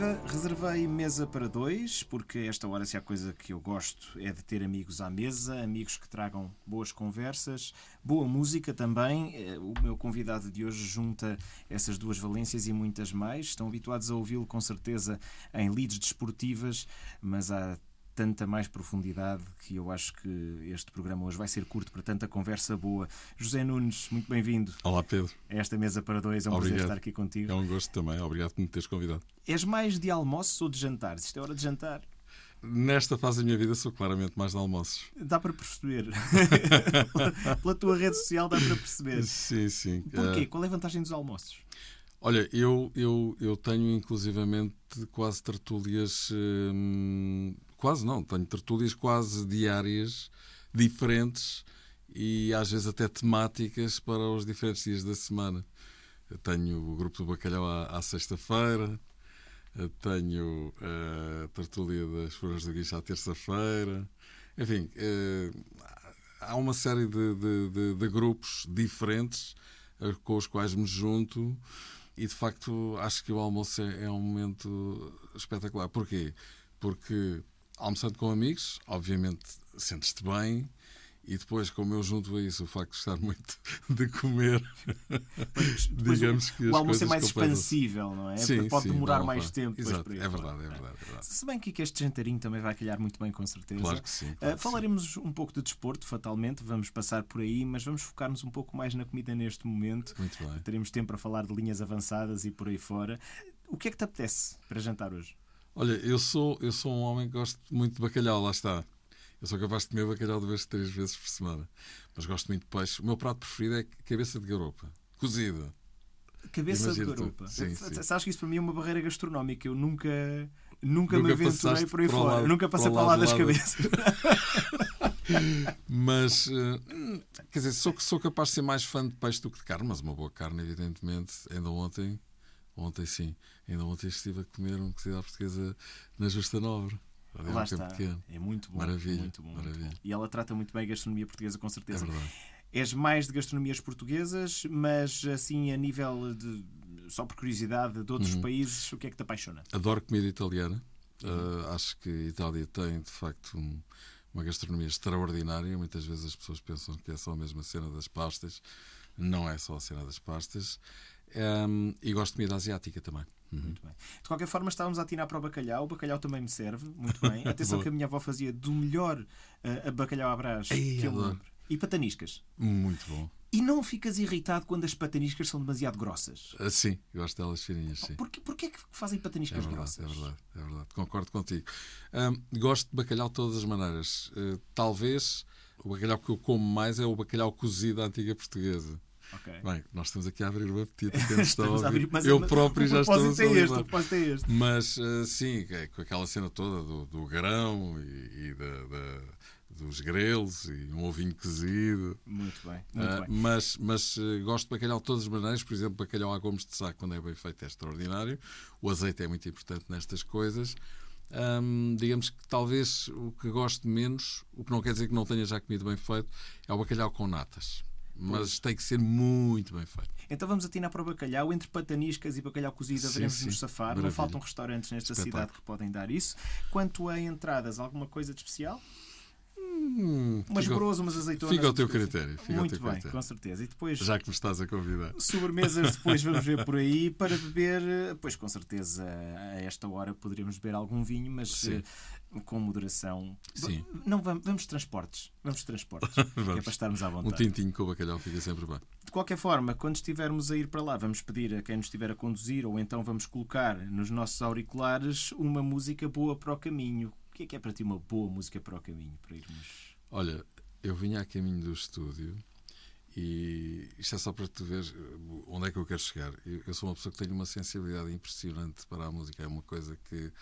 Viva, reservei mesa para dois, porque esta hora, se há coisa que eu gosto, é de ter amigos à mesa, amigos que tragam boas conversas, boa música também. Eh, O meu convidado de hoje junta essas duas valências e muitas mais. Estão habituados a ouvi-lo com certeza em leads desportivas, mas há tanta mais profundidade que eu acho que este programa hoje vai ser curto para tanta conversa boa. José Nunes, muito bem-vindo Olá, Pedro. a esta mesa para dois. É um prazer Obrigado. estar aqui contigo. É um gosto também. Obrigado por me teres convidado. És mais de almoços ou de jantares? Isto é hora de jantar. Nesta fase da minha vida sou claramente mais de almoços. Dá para perceber. Pela tua rede social dá para perceber. Sim, sim. Porquê? Eh, Qual é a vantagem dos almoços? olha, eu, eu, eu tenho inclusivamente quase tertúlias. hum, quase não, tenho tertúlias quase diárias, diferentes e às vezes até temáticas para os diferentes dias da semana. Eu tenho o grupo do Bacalhau à, à sexta-feira, tenho eh, a tertúlia das Flores do Guicho à terça-feira. Enfim, eh, há uma série de, de- de- de grupos diferentes eh, com os quais me junto e de facto acho que o almoço é, é um momento espetacular. Porquê? Porque almoçando com amigos, obviamente sentes-te bem. E depois, como eu junto a isso, o facto de estar muito de comer, Depois digamos que o as almoço é mais expansível, não é? Sim, Pode sim, demorar mais para- tempo. depois Exato, aí é verdade, é verdade, é verdade. Se bem que este jantarinho também vai calhar muito bem, com certeza. Claro que sim. Uh, claro que sim. falaremos um pouco de desporto, fatalmente, vamos passar por aí, mas vamos focar-nos um pouco mais na comida neste momento. Muito bem. Teremos tempo para falar de linhas avançadas e por aí fora. O que é que te apetece para jantar hoje? Olha, eu sou, eu sou um homem que gosto muito de bacalhau, lá está. Eu sou capaz de comer bacalhau duas, três vezes por semana. Mas gosto muito de peixe. O meu prato preferido é cabeça de garopa, cozida. Cabeça de Imagina tu. garupa. Sim, sim. Sabes que isso para mim é uma barreira gastronómica. Eu nunca, nunca, me Nunca aventurei passaste por aí fora. lado- nunca passei para lá das cabeças. Mas, eh, quer dizer, sou, sou capaz de ser mais fã de peixe do que de carne, mas uma boa carne, evidentemente. Ainda ontem, ontem sim, ainda ontem estive a comer um cozido à portuguesa na Justa Nobre. Ali há Lá está. pequeno. É muito bom. Maravilha, muito bom, muito maravilha. bom. E ela trata muito bem a gastronomia portuguesa, com É certeza. verdade. És mais de gastronomias portuguesas, mas assim a nível de. Só por curiosidade, de outros Uhum. países, o que é que te apaixona? Adoro comida italiana. Uh, acho que a Itália tem, de facto, um- uma gastronomia extraordinária. Muitas vezes as pessoas pensam que é só a mesma cena das pastas. Não é só a cena das pastas. Um, e gosto de comida asiática também. Uhum. Muito bem. De qualquer forma, estávamos a atinar para o bacalhau. O bacalhau também me serve, muito bem. Atenção que a minha avó fazia do melhor a bacalhau à brás Ei, que eu adoro. lembro. E pataniscas. Muito bom. E não ficas irritado quando as pataniscas são demasiado grossas? Uh, sim, gosto delas fininhas, sim. Porquê, porquê é que fazem É pataniscas verdade, grossas? é verdade, é verdade. Concordo contigo. Um, gosto de bacalhau de todas as maneiras. Uh, talvez o bacalhau que eu como mais é o bacalhau cozido à antiga portuguesa. Ok. Bem, nós estamos aqui a abrir o apetite. Estamos a abrir- mas- eu mas próprio já estou a é este, é este. Mas eh, sim, é com aquela cena toda do, do grão e, e da- da- dos grelos e um ovinho cozido. Muito bem, muito Ah, bem. mas mas eh, gosto de bacalhau de todas as maneiras. Por exemplo, bacalhau a gomes de saco, quando é bem feito, é extraordinário. O azeite é muito importante nestas coisas. Digamos que talvez o que gosto menos, o que não quer dizer que não tenha já comido bem feito, é o bacalhau com natas. Mas tem que ser muito bem feito. Então vamos atinar para o bacalhau. Entre pataniscas e bacalhau cozido Sim, haveremos sim. nos safar. Não Maravilha. faltam restaurantes nesta Espetáculo. cidade que podem dar isso. Quanto a entradas, alguma coisa de especial? Hum, Umas fica- broas, umas azeitonas. Fica ao teu coisas. critério. Muito teu bem, critério. com certeza. E depois, Já que me estás a convidar. sobremesas, depois vamos ver por aí. Para beber, eh, pois com certeza a esta hora poderíamos beber algum vinho, mas Sim. Com moderação. Sim. Não, vamos, vamos transportes. Vamos transportes. que é Vamos. para estarmos à Um vontade. tintinho com o bacalhau fica sempre bem. De qualquer forma, quando estivermos a ir para lá, vamos pedir a quem nos estiver a conduzir ou então vamos colocar nos nossos auriculares uma música boa para o caminho. O que é que é para ti uma boa música para o caminho? Para irmos. Olha, eu vinha a caminho do estúdio e isto é só para tu ver eh, onde é que eu quero chegar. Eu, eu sou uma pessoa que tem uma sensibilidade impressionante para a música. É uma coisa que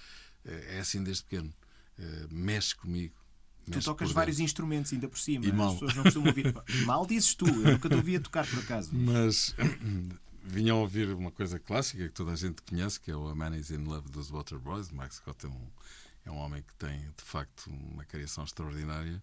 eh, é assim desde pequeno. Eh, mexe comigo. Tu tocas vários instrumentos ainda por cima. E mal. As pessoas não costumam ouvir. mal dizes tu, eu nunca te ouvi a tocar por acaso. Mas vinham a ouvir uma coisa clássica que toda a gente conhece, que é o A Man is in Love dos Waterboys. Max Scott é um, é um homem que tem, de facto, uma criação extraordinária.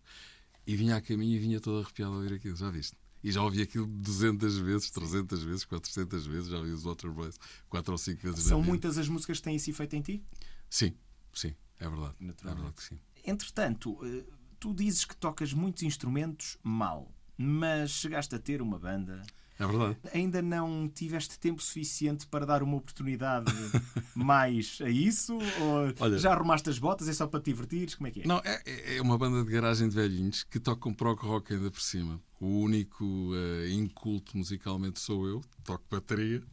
E vinha a caminho e vinha todo arrepiado a ouvir aquilo, já viste? E já ouvi aquilo 200 vezes, 300 vezes, 400 vezes, já ouvi os Waterboys 4 ou 5 vezes São muitas as músicas que têm esse efeito em ti? Sim, sim, é verdade. É verdade que sim. Entretanto, eh, tu dizes que tocas muitos instrumentos mal, mas chegaste a ter uma banda. É verdade. Ainda não tiveste tempo suficiente para dar uma oportunidade mais a isso? Ou Olha- já arrumaste as botas? É só para te divertires? Como é que é? Não, é, é uma banda de garagem de velhinhos que tocam prog rock ainda por cima. O único eh, inculto musicalmente sou eu, toco bateria.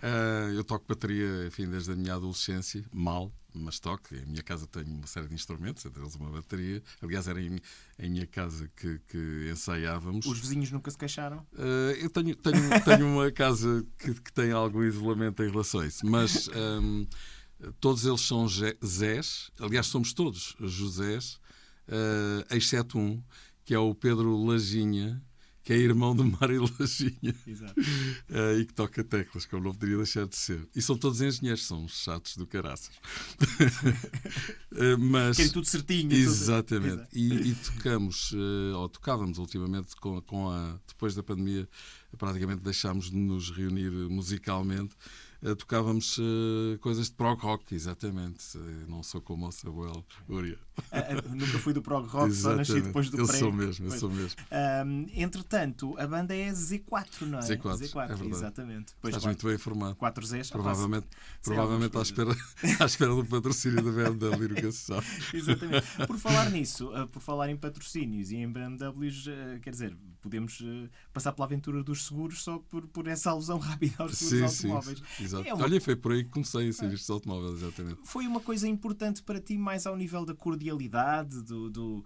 Eh, eu toco bateria, enfim, desde a minha adolescência, mal, mas toco. Em minha casa tenho uma série de instrumentos, entre eles uma bateria. Aliás, era em, em minha casa que, que ensaiávamos. Os vizinhos nunca se queixaram? Eh, eu tenho, tenho, tenho uma casa que, que tem algum isolamento em relação a isso, mas ehm, todos eles são Zé- Zés, aliás, somos todos Josés, eh, exceto um, que é o Pedro Lajinha, que é irmão do Mário Lajinha Exato. eh, e que toca teclas, como não poderia deixar de ser. E são todos engenheiros, são uns chatos do caraças. Eh, mas, Querem tudo certinho. tudo- Exatamente. Exato. E, e tocamos, eh, ou tocávamos ultimamente com, com a. Depois da pandemia, praticamente deixámos de nos reunir musicalmente. Eh, tocávamos coisas de prog rock, exatamente. Não sou como o Samuel Uria. Ah, ah, nunca fui do prog rock, só nasci depois do Eu sou mesmo, eu sou mesmo. Ahm, entretanto, a banda é Z4, não é? Z4, é verdade. exatamente. Pois Estás muito bem informado. quatro Zs. Provavelmente, provavelmente à, espera, à espera do patrocínio da BMW, nunca se sabe. Exatamente. Por falar nisso, ah, por falar em patrocínios e em BMWs, ah, quer dizer, podemos ah, passar pela aventura dos seguros só por, por essa alusão rápida aos seguros Sim, sim. automóveis. Exato. É uma- Olha, foi por aí que comecei a ser estes automóveis, exatamente. Foi uma coisa importante para ti, mais ao nível da cordialidade, do, do-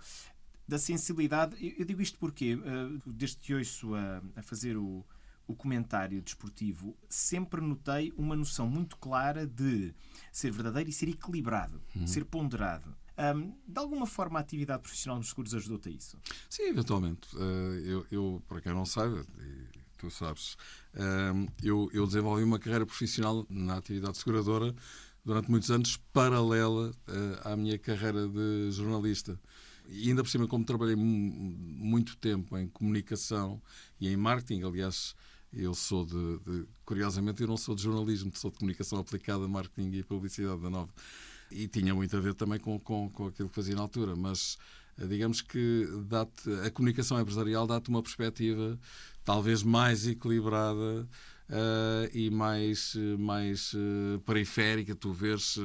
da sensibilidade. Eu, eu digo isto porque, ah, desde que ouço a, a fazer o, o comentário desportivo, sempre notei uma noção muito clara de ser verdadeiro e ser equilibrado, ser ponderado. Ahm, de alguma forma, a atividade profissional nos seguros ajudou-te a isso? Sim, eventualmente. Eh, eu, eu, para quem não sabe, e tu sabes, eh, eu, eu desenvolvi uma carreira profissional na atividade seguradora durante muitos anos, paralela eh, à minha carreira de jornalista. E ainda por cima, como trabalhei mu- muito tempo em comunicação e em marketing, aliás, eu sou de, de- Curiosamente, eu não sou de jornalismo, sou de comunicação aplicada, marketing e publicidade da Nova. E tinha muito a ver também com, com, com aquilo que fazia na altura, mas eh, digamos que a comunicação empresarial dá-te uma perspectiva talvez mais equilibrada eh, e mais, mais eh, periférica, tu vês,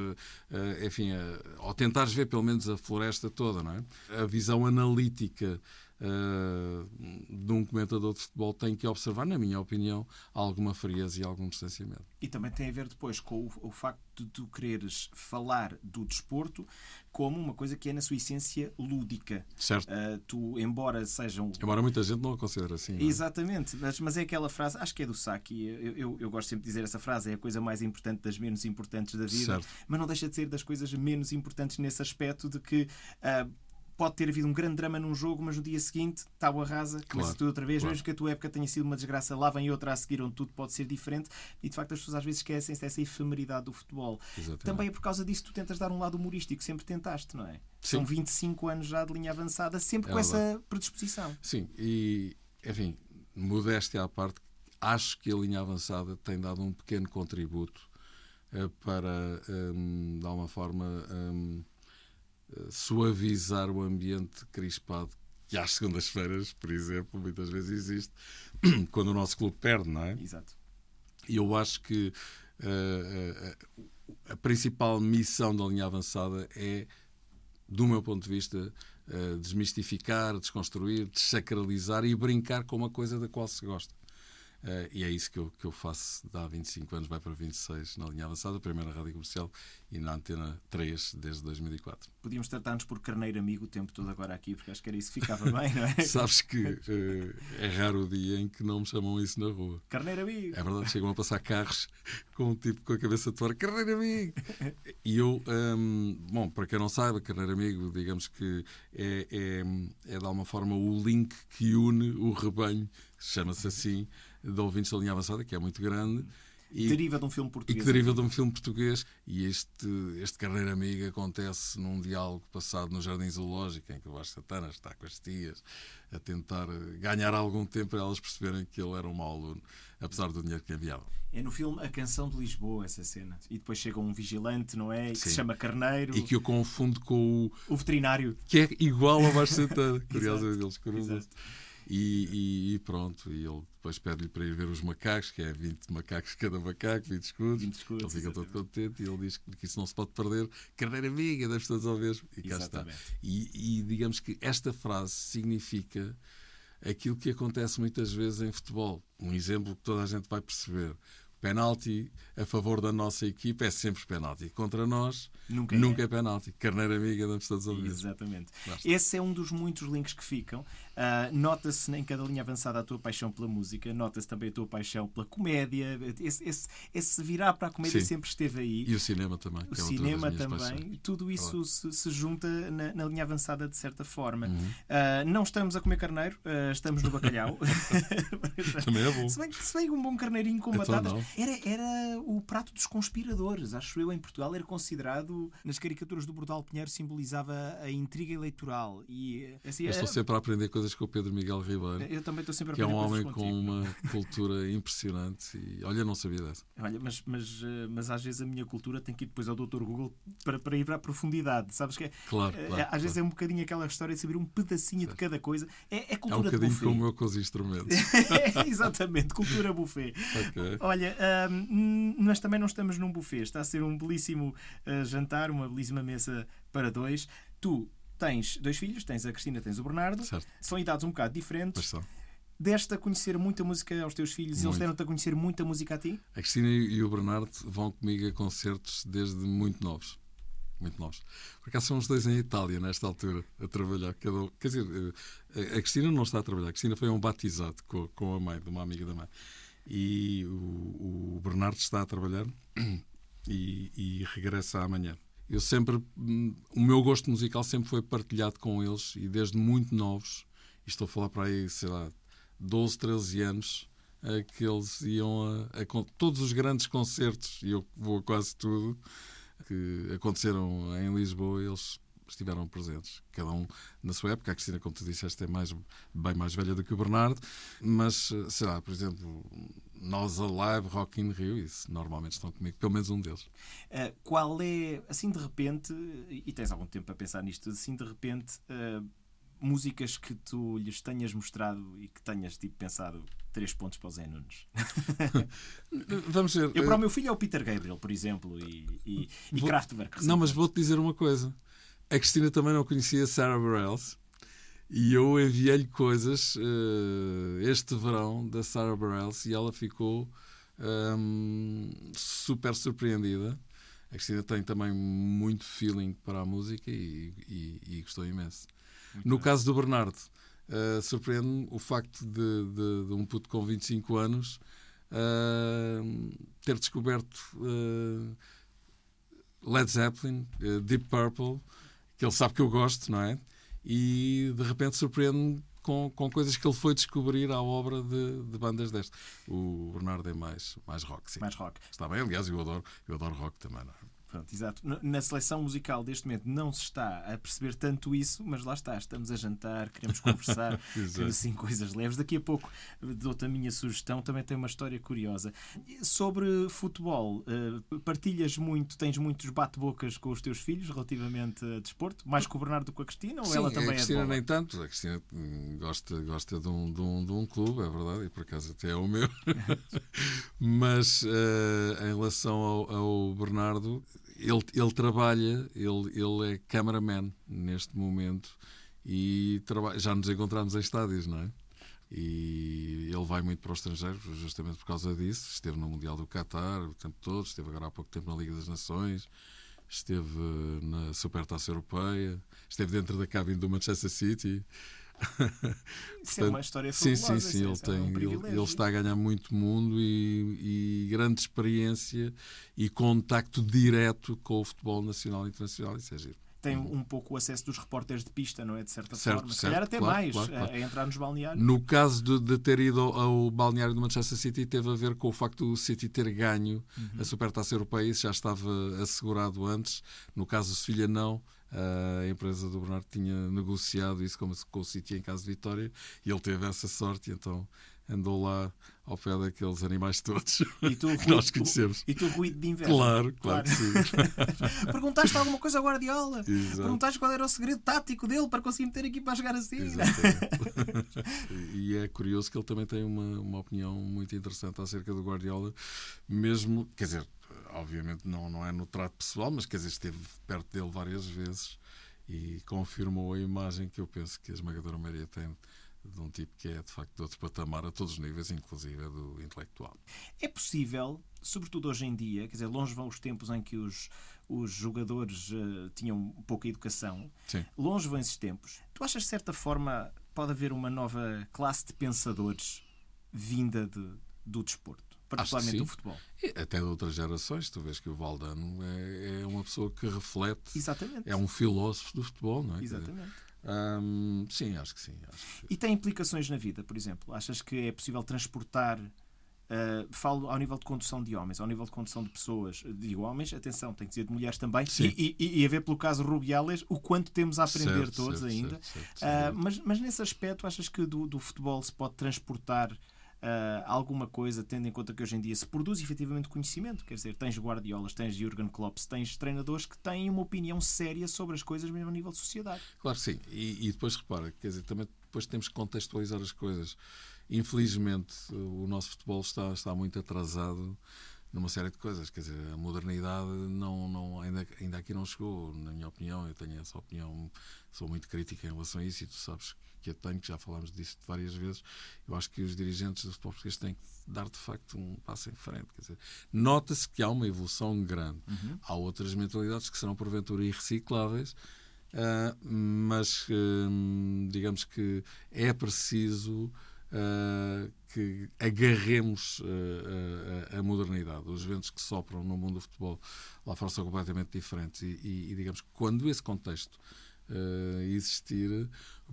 eh, enfim, eh, ou tentares ver pelo menos a floresta toda, não é? A visão analítica eh, de um comentador de futebol tem que observar, na minha opinião, alguma frieza e algum distanciamento. E também tem a ver depois com o, o facto de tu quereres falar do desporto como uma coisa que é, na sua essência, lúdica. Certo? Ah, tu, embora sejam Embora muita gente não a considere assim. é? Exatamente, mas, mas é aquela frase, acho que é do Saki, eu, eu, eu gosto sempre de dizer essa frase, é a coisa mais importante das menos importantes da vida, Certo. mas não deixa de ser das coisas menos importantes nesse aspecto de que ah, pode ter havido um grande drama num jogo, mas no dia seguinte está o arrasa, começa Claro, tudo outra vez, claro. mesmo que a tua época tenha sido uma desgraça, lá vem outra a seguir onde tudo pode ser diferente e de facto as pessoas às vezes esquecem-se dessa efemeridade do futebol. Exatamente. Também é por causa disso que tu tentas dar um lado humorístico, sempre tentaste, não é? São Sim. 25 anos já de linha avançada, sempre É com verdade. essa predisposição. Sim, e, enfim, modéstia à parte, acho que a linha avançada tem dado um pequeno contributo eh, para, hum, de alguma forma, hum, eh, suavizar o ambiente crispado que às segundas-feiras, por exemplo, muitas vezes existe, quando o nosso clube perde, não é? Exato. E eu acho que eh, eh, a principal missão da linha avançada é, do meu ponto de vista, eh, desmistificar, desconstruir, desacralizar e brincar com uma coisa da qual se gosta. Uh, e é isso que eu, que eu faço há 25 anos, vai para 26 na linha avançada, primeira rádio comercial e na antena 3 desde 2004. Podíamos tratar-nos por carneiro amigo o tempo todo agora aqui, porque acho que era isso que ficava bem, não é? Sabes que uh, é raro o dia em que não me chamam isso na rua. Carneiro amigo! É verdade, chegam a passar carros com um tipo com a cabeça de fora, carneiro amigo! E eu, um, bom, para quem não saiba, carneiro amigo, digamos que é, é, é de alguma forma o link que une o rebanho, chama-se assim, de ouvintes da linha avançada, que é muito grande. E, deriva de um filme português. E que deriva de um filme português. E este, este Carreira Amiga acontece num diálogo passado no Jardim Zoológico, em que o Vasco Santana está com as tias a tentar ganhar algum tempo para elas perceberem que ele era um mau aluno, apesar do dinheiro que enviava. É no filme A Canção de Lisboa, essa cena. E depois chega um vigilante, não é? Que Sim. se chama Carneiro. E que eu confundo com o. O veterinário. Que é igual ao Vasco Santana. Curiosamente, eles cruzam-se. E, e, pronto, e ele depois pede-lhe para ir ver os macacos, que é 20 macacos cada macaco, 20 escudos. 20 escudos ele fica exatamente. todo contente e ele diz que isso não se pode perder. Carreira amiga, deve todos ao mesmo. E cá está. E, e digamos que esta frase significa aquilo que acontece muitas vezes em futebol. Um exemplo que toda a gente vai perceber penalti a favor da nossa equipa é sempre penalti. Contra nós, nunca, nunca é. é penalti. Carneira amiga da Estados Unidos. Exatamente. Basta. Esse é um dos muitos links que ficam. Uh, nota-se em cada linha avançada a tua paixão pela música, nota-se também a tua paixão pela comédia. Esse, esse, esse virar para a comédia Sim. sempre esteve aí. E o cinema também. O é cinema também. Paixões. Tudo isso se, se, junta na, na, linha avançada de certa forma. Uhum. Uh, não estamos a comer carneiro, uh, estamos no bacalhau. também é bom. Se bem, se bem um bom carneirinho com então, batatas. Era, era o prato dos conspiradores. Acho eu, em Portugal, era considerado, nas caricaturas do Bordal Pinheiro, simbolizava a intriga eleitoral. E, assim, eu estou sempre a aprender coisas com o Pedro Miguel Ribeiro. Eu também estou sempre a Que é um homem com uma cultura impressionante. E, olha, não sabia dessa. Olha, mas, mas, eh, mas às vezes a minha cultura tem que ir depois ao Dr. Google para, para ir para a profundidade. Sabes que é, claro, claro, Às claro. vezes é um bocadinho aquela história de saber um pedacinho certo. de cada coisa. É, é cultura é um bocadinho como eu com os instrumentos. Exatamente, cultura buffet. Okay. Olha, um, nós também não estamos num buffet. Está a ser um belíssimo uh, jantar, uma belíssima mesa para dois. Tu tens dois filhos, tens a Cristina, tens o Bernardo. Certo. São idades um bocado diferentes. Pois. Deste a conhecer muita música aos teus filhos muito. e eles deram-te a conhecer muita música a ti? A Cristina e o Bernardo vão comigo a concertos desde muito novos. Muito novos. Por acaso são os dois em Itália, nesta altura, a trabalhar. Cada... Quer dizer, eh, a Cristina não está a trabalhar. A Cristina foi um batizado com, com a mãe, de uma amiga da mãe. E o, o Bernardo está a trabalhar e, e regressa amanhã. Eu sempre hum, o meu gosto musical sempre foi partilhado com eles e desde muito novos estou a falar para aí sei lá 12, 13 anos que eles iam a, a, todos os grandes concertos e eu vou a quase tudo que aconteceram em Lisboa eles estiveram presentes, cada um na sua época. A Cristina, como tu disseste, é mais, bem mais velha do que o Bernardo, mas, sei lá, por exemplo, nós Alive, Rock in Rio, isso normalmente estão comigo, pelo menos um deles. Uh, qual é, assim de repente, e tens algum tempo a pensar nisto, assim de repente, uh, músicas que tu lhes tenhas mostrado e que tenhas tipo, pensado três pontos para o Zé Nunes? Vamos ver. Eu, para o meu filho é o Peter Gabriel, por exemplo, e, e, e Vou... Kraftwerk. Não, mas vou-te dizer uma coisa. A Cristina também não conhecia Sarah Bareilles e eu enviei-lhe coisas uh, este verão da Sarah Bareilles e ela ficou um, super surpreendida. A Cristina tem também muito feeling para a música e, e, e gostou imenso. Muito no bem. caso do Bernardo, uh, surpreende-me o facto de, de, de, um puto com 25 anos uh, ter descoberto Led Zeppelin, Deep Purple que ele sabe que eu gosto, não é? E de repente surpreende-me com, com coisas que ele foi descobrir à obra de, de bandas deste. O Bernardo é mais, mais rock, sim. Mais rock. Está bem, aliás, eu adoro, eu adoro rock também, não é? Pronto, exato. Na seleção musical deste momento não se está a perceber tanto isso, mas lá está, estamos a jantar, queremos conversar, assim coisas leves. Daqui a pouco dou-te a minha sugestão, também tem uma história curiosa. Sobre futebol, eh, partilhas muito, tens muitos bate-bocas com os teus filhos relativamente a desporto? Mais com o Bernardo do que com a Cristina? Ou Sim, ela também a Cristina é nem tanto. A Cristina gosta, gosta de, um, de, um, de um clube, é verdade, e por acaso até é o meu. mas uh, em relação ao, ao Bernardo, ele, ele trabalha, ele, ele é cameraman neste momento e já nos encontramos em estádios, não é? E ele vai muito para o estrangeiro justamente por causa disso. Esteve no Mundial do Qatar o tempo todo, esteve agora há pouco tempo na Liga das Nações, esteve na Supertaça Europeia, esteve dentro da cabine do Manchester City. Isso é uma história sim, sim, sim. Ele, é tem, um ele, ele está a ganhar muito mundo e, e grande experiência e contacto direto com o futebol nacional e internacional. Isso é giro. Tem um pouco o acesso dos repórteres de pista, não é? De certa Certo, forma. Se certo, calhar até claro, mais claro, claro. A, entrar nos balneários. No caso de, de ter ido ao, balneário do Manchester City, teve a ver com o facto do City ter ganho a Supertaça Europeia. Isso já estava assegurado antes. No caso do Sevilha, não. A empresa do Bernardo tinha negociado isso com, com o City em caso de vitória e ele teve essa sorte. Então andou lá ao pé daqueles animais todos E tu, que nós ruído- conhecemos. E tu ruído de inveja. Claro, claro que sim. Perguntaste alguma coisa ao Guardiola? Exato. Perguntaste qual era o segredo tático dele para conseguir meter a equipa a jogar assim? E é curioso que ele também tem uma, uma opinião muito interessante acerca do Guardiola, mesmo, quer dizer, obviamente não, não é no trato pessoal, mas quer dizer, esteve perto dele várias vezes e confirmou a imagem que eu penso que a esmagadora maioria tem de um tipo que é de facto de outro patamar a todos os níveis, inclusive a do intelectual. É possível, sobretudo hoje em dia, quer dizer, longe vão os tempos em que os, os jogadores eh, tinham pouca educação, Sim. longe vão esses tempos. Tu achas de certa forma pode haver uma nova classe de pensadores vinda de, do desporto, particularmente do futebol? E até de outras gerações, tu vês que o Valdano é, é uma pessoa que reflete, Exatamente. é um filósofo do futebol, não é? Exatamente. Hum, sim, acho que sim. Acho que... E tem implicações na vida, por exemplo? Achas que é possível transportar. uh, falo ao nível de condução de homens, ao nível de condução de pessoas. Digo homens, atenção, tem que dizer de mulheres também. E, e, e a ver pelo caso Rubiales o quanto temos a aprender Certo, todos certo, ainda. certo, Uh, mas, mas nesse aspecto, achas que do, do futebol se pode transportar uh, alguma coisa, tendo em conta que hoje em dia se produz efetivamente conhecimento? Quer dizer, tens Guardiolas, tens Jurgen Klopp, tens treinadores que têm uma opinião séria sobre as coisas, mesmo a nível de sociedade. Claro que sim. E, e depois repara, quer dizer, também depois temos que contextualizar as coisas. Infelizmente, o nosso futebol está, está muito atrasado numa série de coisas. Quer dizer, a modernidade não, não, ainda, ainda aqui não chegou, na minha opinião. Eu tenho essa opinião, sou muito crítica em relação a isso e tu sabes que eu tenho, que já falámos disso várias vezes. Eu acho que os dirigentes do futebol português têm que dar de facto um passo em frente. Quer dizer, nota-se que há uma evolução grande. Há outras mentalidades que serão porventura irrecicláveis. Uh, mas uh, digamos que é preciso uh, que agarremos a modernidade. Os ventos que sopram no mundo do futebol lá fora são completamente diferentes e, e, e digamos que quando esse contexto existir,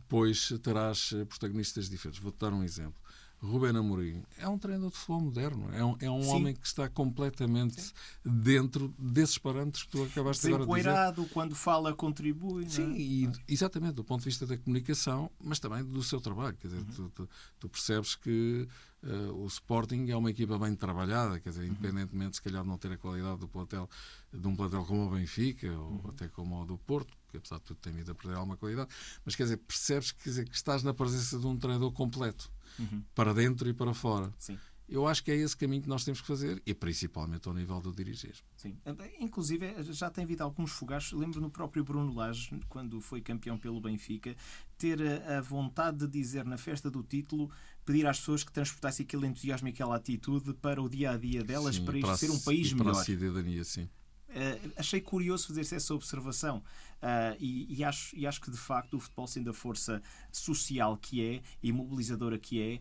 pois terás protagonistas diferentes. Vou-te dar um exemplo. Rubén Amorim é um treinador de futebol moderno, é um, é um homem que está completamente Sim. dentro desses parâmetros que tu acabaste agora de dizer. quando fala, contribui. Sim, não é? e, exatamente, do ponto de vista da comunicação, mas também do seu trabalho. Quer dizer, uhum. tu, tu, tu, percebes que uh, o Sporting é uma equipa bem trabalhada, quer dizer, independentemente, se calhar, de não ter a qualidade do plantel, de um plantel como o Benfica ou uhum. até como o do Porto, que apesar de tudo tem vindo a perder alguma qualidade, mas quer dizer, percebes quer dizer, que estás na presença de um treinador completo. Uhum. para dentro e para fora. Sim. Eu acho que é esse caminho que nós temos que fazer e principalmente ao nível do dirigismo. Sim. Inclusive, já tem havido alguns fogachos. Lembro no próprio Bruno Lage, quando foi campeão pelo Benfica, ter a, a, vontade de dizer na festa do título, pedir às pessoas que transportassem aquele entusiasmo e aquela atitude para o dia a dia delas, sim, para isto para ser um país melhor. Para a cidadania, sim. Uh, achei curioso fazer-se essa observação uh, e, e, acho, e acho que de facto o futebol sendo a força social que é e mobilizadora que é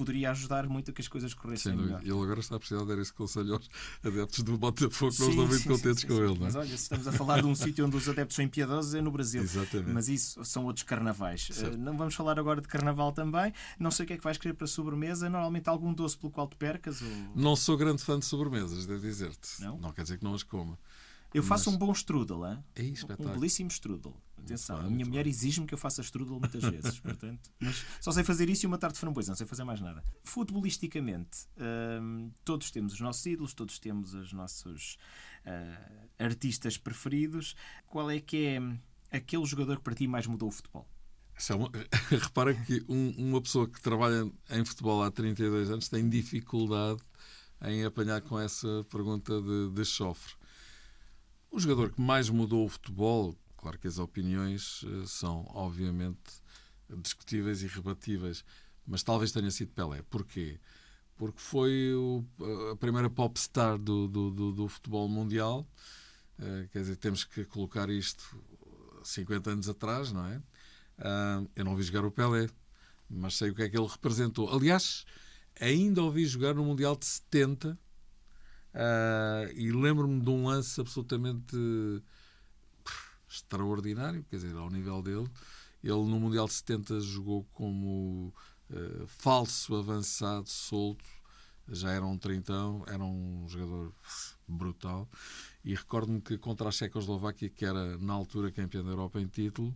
poderia ajudar muito a que as coisas corressem Sim, melhor. Ele agora está a precisar dar esse conselho aos adeptos do Botafogo, que não estão muito contentes sim, com sim, ele. Não é? Mas olha, se estamos a falar de um sítio onde os adeptos são impiedosos é no Brasil. Exatamente. Mas isso são outros carnavais. Uh, não vamos falar agora de carnaval também. Não sei o que é que vais querer para a sobremesa. Normalmente algum doce pelo qual te percas? Ou... Não sou grande fã de sobremesas, devo dizer-te. Não? não quer dizer que não as coma. Eu faço Mas... um bom strudel, hein? É um belíssimo strudel. Atenção, a minha mulher exige-me que eu faça strudel muitas vezes, portanto, mas só sei fazer isso e uma tarte de framboesa, não sei fazer mais nada. Futebolisticamente, hum, todos temos os nossos ídolos, todos temos os nossos uh, artistas preferidos. Qual é que é aquele jogador que para ti mais mudou o futebol? Repara que um, uma pessoa que trabalha em futebol há 32 anos tem dificuldade em apanhar com essa pergunta de, de chofre. O jogador que mais mudou o futebol, claro que as opiniões são obviamente discutíveis e rebatíveis, mas talvez tenha sido Pelé. Porquê? Porque foi o, a primeira popstar do, do, do, do futebol mundial. Uh, quer dizer, temos que colocar isto 50 anos atrás, não é? Uh, eu não vi jogar o Pelé, mas sei o que é que ele representou. Aliás, ainda ouvi jogar no Mundial de 70 uh, e lembro-me de um lance absolutamente extraordinário, quer dizer, ao nível dele. Ele no Mundial de 70 jogou como uh, falso avançado, solto, já era um trintão, era um jogador brutal. E recordo-me que contra a Checoslováquia, que era na altura campeã da Europa em título,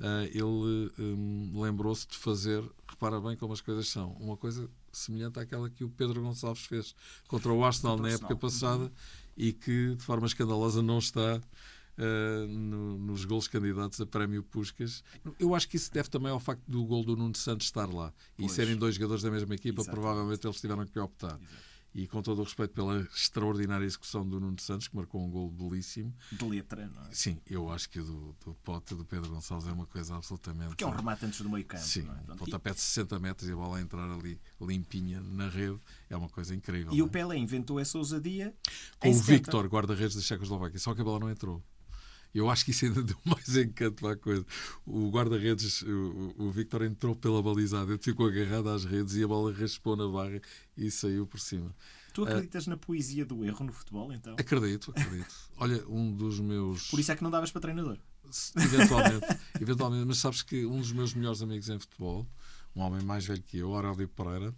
uh, ele um, lembrou-se de fazer, repara bem como as coisas são, uma coisa semelhante àquela que o Pedro Gonçalves fez contra o Arsenal na época passada e que de forma escandalosa não está uh, no, nos gols candidatos a prémio Puscas. Eu acho que isso deve também ao facto do gol do Nuno Santos estar lá e pois. serem dois jogadores da mesma equipa, Exatamente. provavelmente eles tiveram que optar. Exato e com todo o respeito pela extraordinária execução do Nuno Santos, que marcou um gol belíssimo. De letra, não é? Sim, eu acho que o do, do pote do Pedro Gonçalves é uma coisa absolutamente. Porque é um remate antes do meio campo. Sim, não é? pontapé de 60 metros e a bola a entrar ali limpinha na rede é uma coisa incrível. E é? o Pelé inventou essa ousadia com o Victor, guarda-redes da Checoslováquia, só que a bola não entrou. Eu acho que isso ainda deu mais encanto à coisa. O guarda-redes, o, o Victor, entrou pela balizada, ele ficou agarrado às redes e a bola raspou na barra e saiu por cima. Tu acreditas uh, na poesia do erro no futebol, então? Acredito, acredito. Olha, um dos meus. Por isso é que não davas para treinador. Eventualmente, eventualmente, mas sabes que um dos meus melhores amigos em futebol, um homem mais velho que eu, Aurélio Pereira,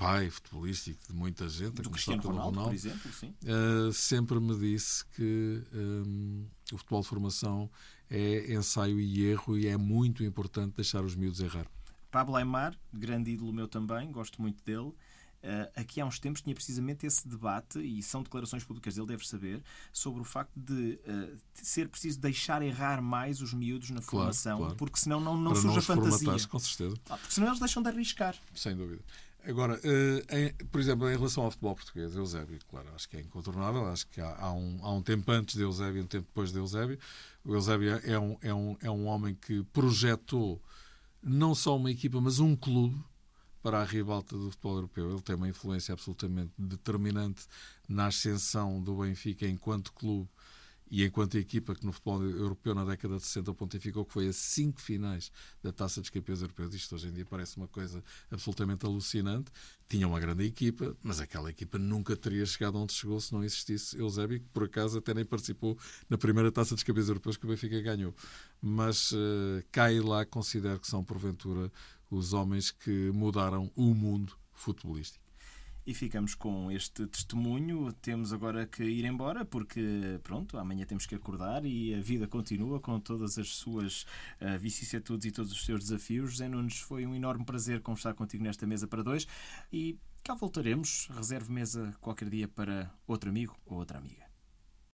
pai futebolístico de muita gente, do Cristiano Ronaldo, Ronaldo, por exemplo. Uh, sempre me disse que um, o futebol de formação é ensaio e erro e é muito importante deixar os miúdos errar. Pablo Aymar, grande ídolo meu também, gosto muito dele. Uh, aqui há uns tempos tinha precisamente esse debate, e são declarações públicas dele, deve saber, sobre o facto de, uh, de ser preciso deixar errar mais os miúdos na claro, formação, claro. porque senão não, não surge a fantasia. Com certeza. Ah, porque senão eles deixam de arriscar. Sem dúvida. Agora, uh, em, por exemplo, em relação ao futebol português, Eusébio, claro, acho que é incontornável. Acho que há, há, um, há um tempo antes de Eusébio e um tempo depois de Eusébio. O Eusébio é um, é, um, é um homem que projetou não só uma equipa, mas um clube para a ribalta do futebol europeu. Ele tem uma influência absolutamente determinante na ascensão do Benfica enquanto clube e enquanto equipa que no futebol europeu na década de 60 pontificou que foi a cinco finais da Taça dos Campeões Europeus. Isto hoje em dia parece uma coisa absolutamente alucinante. Tinha uma grande equipa, mas aquela equipa nunca teria chegado onde chegou se não existisse Eusébio, que por acaso até nem participou na primeira Taça dos Campeões Europeus que o Benfica ganhou. Mas uh, cai lá, considero que são porventura os homens que mudaram o mundo futebolístico. E ficamos com este testemunho. Temos agora que ir embora porque, pronto, amanhã temos que acordar e a vida continua com todas as suas uh, vicissitudes e todos os seus desafios. José Nunes, foi um enorme prazer conversar contigo nesta mesa para dois e cá voltaremos. Reserve mesa qualquer dia para outro amigo ou outra amiga.